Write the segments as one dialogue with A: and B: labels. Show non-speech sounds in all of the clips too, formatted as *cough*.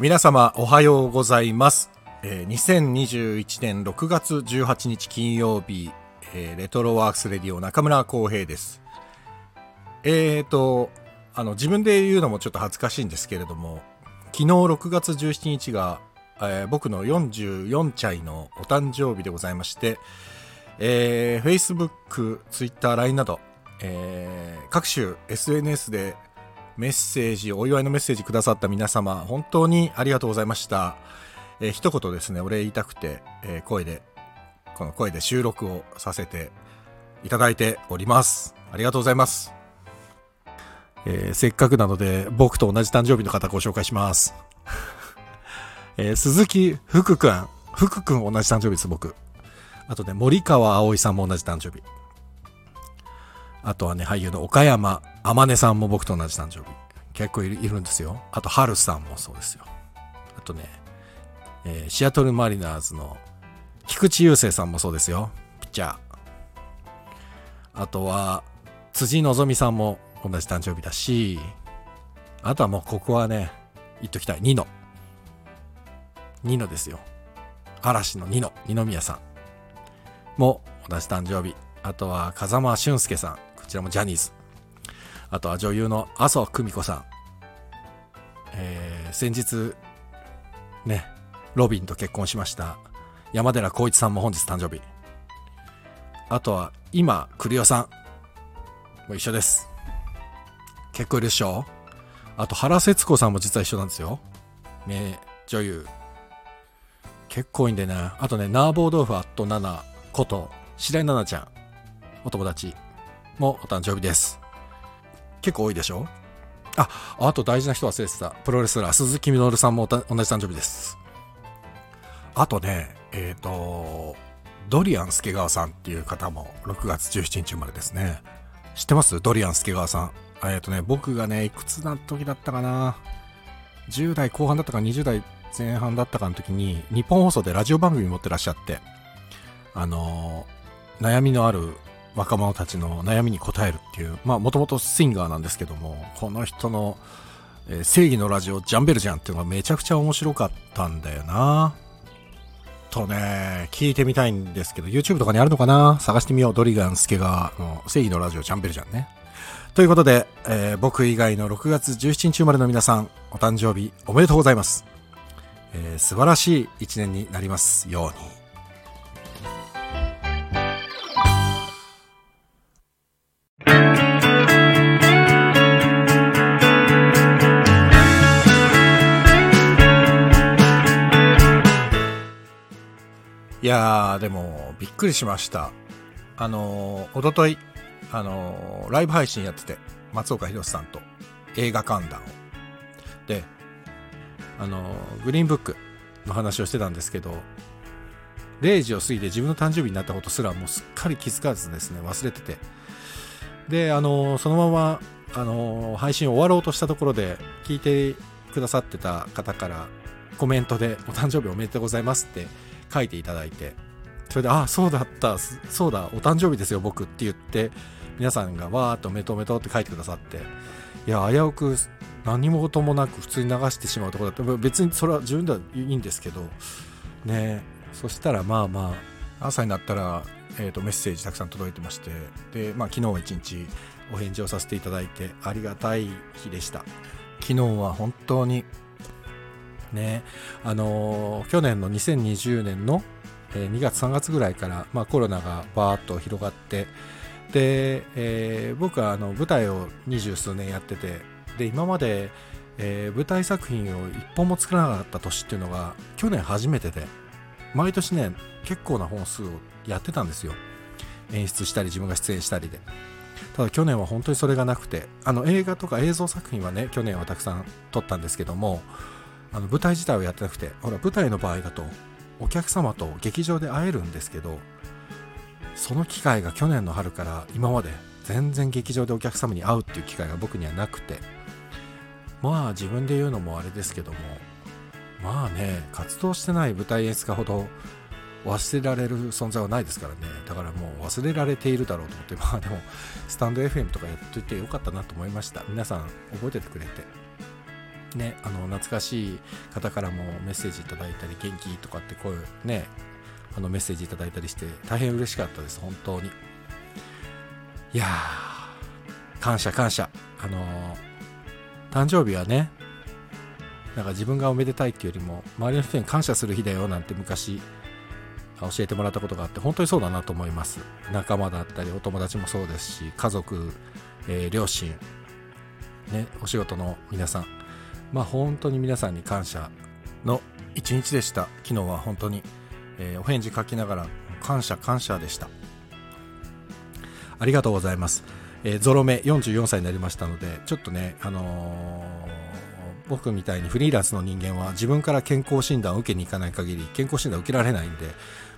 A: 皆様おはようございます、えー2021年6月18日金曜日、えーレトロワークスレディオ中村浩平です。えーとあの自分で言うのもちょっと恥ずかしいんですけれども昨日6月17日が、えー僕の44歳のお誕生日でございまして、えー、Facebook、Twitter、LINE など、えー各種 SNS でメッセージ、お祝いのメッセージくださった皆様、本当にありがとうございました。えー一言ですね、お礼言いたくて、えー声で、この声で収録をさせていただいております。ありがとうございます。えーせっかくなので、僕と同じ誕生日の方ご紹介します。*laughs* えー鈴木福くん。福くん同じ誕生日です、僕。あとね、森川葵さんも同じ誕生日。あとはね、俳優の岡山天音さんも僕と同じ誕生日。結構いるんですよ。あと、春さんもそうですよ。あとね、えーシアトルマリナーズの菊池雄星さんもそうですよ。ピッチャー。あとは、辻希美さんも同じ誕生日だし、あとはもうここはね、言っときたい。ニノ。ニノですよ。嵐のニノ、二宮さんも同じ誕生日。あとは風間俊介さん。こちらもジャニーズ。あとは女優の麻生久美子さん。えー先日、ね、ロビンと結婚しました山寺宏一さんも本日誕生日。あとは今、栗代さん。もう一緒です。結構いるでしょ？あと原節子さんも実は一緒なんですよ。名女優。結構いいんでね。あとね、ナーボー豆腐アットナナこと白井奈々ちゃん。お友達もお誕生日です。結構多いでしょ？あ、あと大事な人忘れてた。プロレスラー鈴木みのるさんも同じ誕生日です。あとね、えっ、と、ドリアン助川さんっていう方も6月17日生まれですね。知ってます？ドリアン助川さん。えっ、とね、僕がね、いくつな時だったかな？10代後半だったか20代前半だったかの時に、日本放送でラジオ番組持ってらっしゃって、あのー悩みのある若者たちの悩みに答えるっていう、まあ、もともとシンガーなんですけども、この人の、えー正義のラジオジャンベルジャンっていうのがめちゃくちゃ面白かったんだよな。とね、聞いてみたいんですけど、YouTube とかにあるのかな？探してみよう。ドリガンスケがの正義のラジオジャンベルジャンね。ということで、えー僕以外の6月17日生まれの皆さん、お誕生日おめでとうございます。えー素晴らしい一年になりますように。やー、でも、びっくりしました。あのー、おととい、あのーライブ配信やってて、松岡弘さんと映画観覧を。で、あのーグリーンブックの話をしてたんですけど、0時を過ぎて自分の誕生日になったことすらもうすっかり気づかずですね、忘れてて。で、あのそのまま、あの配信終わろうとしたところで、聞いてくださってた方から、コメントで、お誕生日おめでとうございますって書いていただいて、それで、あ、そうだった、そうだ、お誕生日ですよ、僕って言って、皆さんがわーっとおめでとうおめとって書いてくださって、いや、危うく何事もなく普通に流してしまうとこだった。別にそれは自分ではいいんですけど、ねそしたらまあまあ、朝になったら、えー、とメッセージたくさん届いてまして、で、まあ昨日は一日お返事をさせていただいてありがたい日でした。昨日は本当に、ね、あのー去年の2020年の、2月3月ぐらいから、まあ、コロナがバーッと広がってで、えー僕はあの舞台を二十数年やっててで今まで、えー舞台作品を一本も作らなかった年っていうのが去年初めてで毎年ね結構な本数をやってたんですよ。演出したり自分が出演したりで。ただ去年は本当にそれがなくてあの映画とか映像作品はね去年はたくさん撮ったんですけどもあの舞台自体をやってなくてほら舞台の場合だとお客様と劇場で会えるんですけどその機会が去年の春から今まで全然劇場でお客様に会うっていう機会が僕にはなくてまあ自分で言うのもあれですけどもまあね活動してない舞台演出家ほど忘れられる存在はないですからね。だからもう忘れられているだろうと思ってまあでもスタンド FM とかやっといてよかったなと思いました。皆さん覚えててくれて。ね、あの懐かしい方からもメッセージいただいたり元気とかってこういうねあのメッセージいただいたりして大変嬉しかったです本当に。いや感謝感謝。あのー、誕生日はねなんか自分がおめでたいっていうよりも周りの人に感謝する日だよなんて昔教えてもらったことがあって本当にそうだなと思います。仲間だったりお友達もそうですし家族、えー、両親ねお仕事の皆さん。まあ本当に皆さんに感謝の一日でした。昨日は本当に、えー、お返事書きながら感謝感謝でした。ありがとうございます、えー、ゾロ目44歳になりましたのでちょっとねあのー、僕みたいにフリーランスの人間は自分から健康診断を受けに行かない限り健康診断を受けられないんで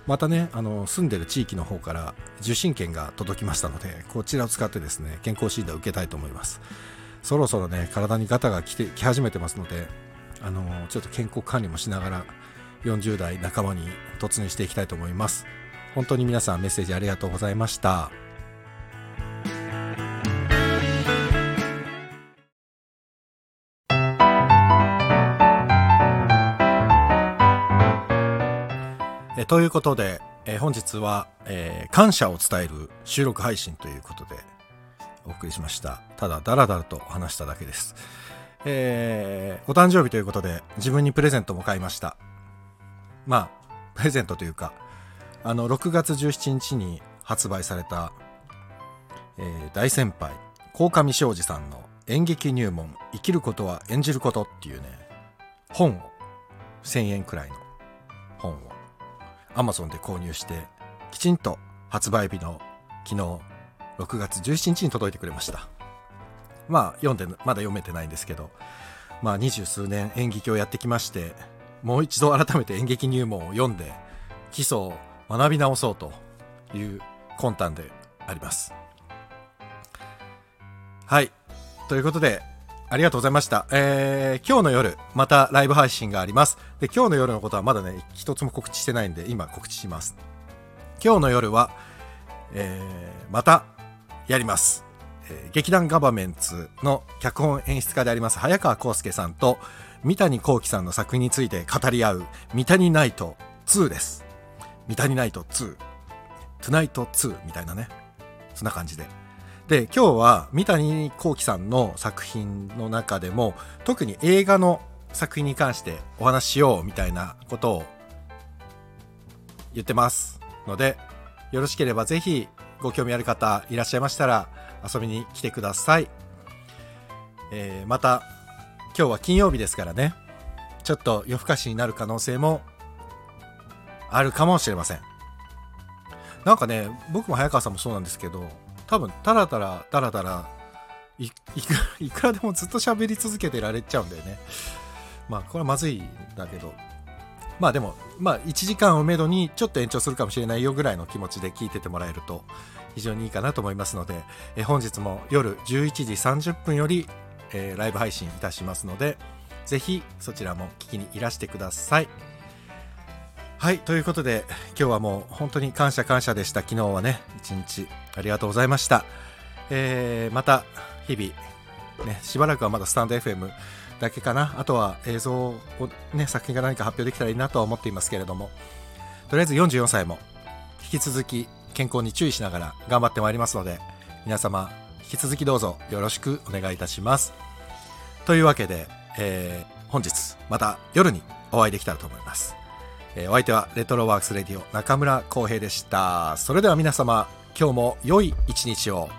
A: またねあの住んでる地域の方から受診券が届きましたのでこちらを使ってですね健康診断を受けたいと思います。そろそろね体にガタが来てき始めてますのであのちょっと健康管理もしながら40代仲間に突入していきたいと思います。本当に皆さんメッセージありがとうございました。えということで、え本日は、えー、感謝を伝える収録配信ということでお送りしました。ただ、だらだらと話しただけです。えー、お誕生日ということで、自分にプレゼントも買いました。まあ、プレゼントというか、あの、6月17日に発売された、えー、大先輩、鴻上庄司さんの演劇入門、生きることは演じることっていうね、本を、1000円くらいの本を、Amazon で購入して、きちんと発売日の昨日、6月17日に届いてくれましたまあ読んでまだ読めてないんですけどまあ二十数年演劇をやってきましてもう一度改めて演劇入門を読んで基礎を学び直そうという魂胆でありますはいということでありがとうございました。えー、今日の夜、またライブ配信があります。で、今日の夜のことはまだね、一つも告知してないんで、今告知します。今日の夜は、えー、また、やります。えー、劇団ガバメンツの脚本演出家であります早川康介さんと三谷幸喜さんの作品について語り合う三谷ナイト2です。三谷ナイト2。トゥナイト2みたいなね。そんな感じで。で、今日は三谷幸喜さんの作品の中でも特に映画の作品に関してお話ししようみたいなことを言ってますのでよろしければぜひご興味ある方いらっしゃいましたら遊びに来てください。えー、また、今日は金曜日ですからね、ちょっと夜更かしになる可能性もあるかもしれません。なんかね、僕も早川さんもそうなんですけど、多分、たらたら、たらたら、いく *laughs* いくらでもずっと喋り続けてられちゃうんだよね。まあ、これはまずいんだけど、まあでも、まあ1時間をめどにちょっと延長するかもしれないよぐらいの気持ちで聞いててもらえると非常にいいかなと思いますので、え本日も夜11時30分より、えー、ライブ配信いたしますので、ぜひそちらも聞きにいらしてください。はい、ということで今日はもう本当に感謝感謝でした。昨日はね、一日ありがとうございました。えー、また日々、ね、しばらくはまだスタンド FM だけかな。あとは映像をね、作品が何か発表できたらいいなとは思っていますけれども、とりあえず44歳も引き続き健康に注意しながら頑張ってまいりますので、皆様引き続きどうぞよろしくお願いいたします。というわけで、えー、本日また夜にお会いできたらと思います。えー、お相手はレトロワークスレディオ中村浩平でした。それでは皆様、今日も良い一日を。